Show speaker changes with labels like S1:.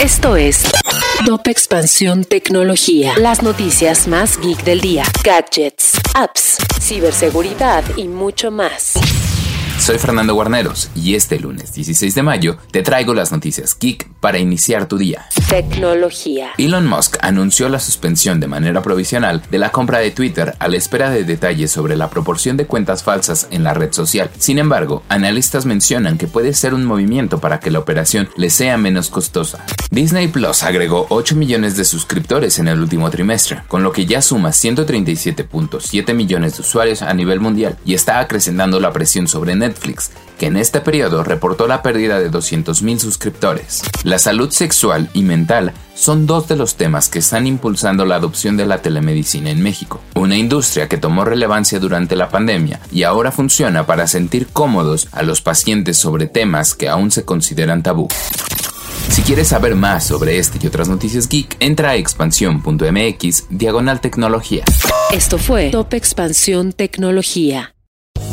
S1: Esto es Top Expansión Tecnología. Las noticias más geek del día. Gadgets, apps, ciberseguridad y mucho más.
S2: Soy Fernando Guarneros y este lunes 16 de mayo te traigo las noticias Geek para iniciar tu día.
S1: Tecnología.
S2: Elon Musk anunció la suspensión de manera provisional de la compra de Twitter a la espera de detalles sobre la proporción de cuentas falsas en la red social. Sin embargo, analistas mencionan que puede ser un movimiento para que la operación le sea menos costosa. Disney Plus agregó 8 millones de suscriptores en el último trimestre, con lo que ya suma 137.7 millones de usuarios a nivel mundial y está acrecentando la presión sobre Netflix que en este periodo reportó la pérdida de 200.000 suscriptores. La salud sexual y son dos de los temas que están impulsando la adopción de la telemedicina en México, una industria que tomó relevancia durante la pandemia y ahora funciona para sentir cómodos a los pacientes sobre temas que aún se consideran tabú. Si quieres saber más sobre este y otras noticias geek, entra a expansión.mx diagonal tecnología.
S1: Esto fue Top Expansión Tecnología.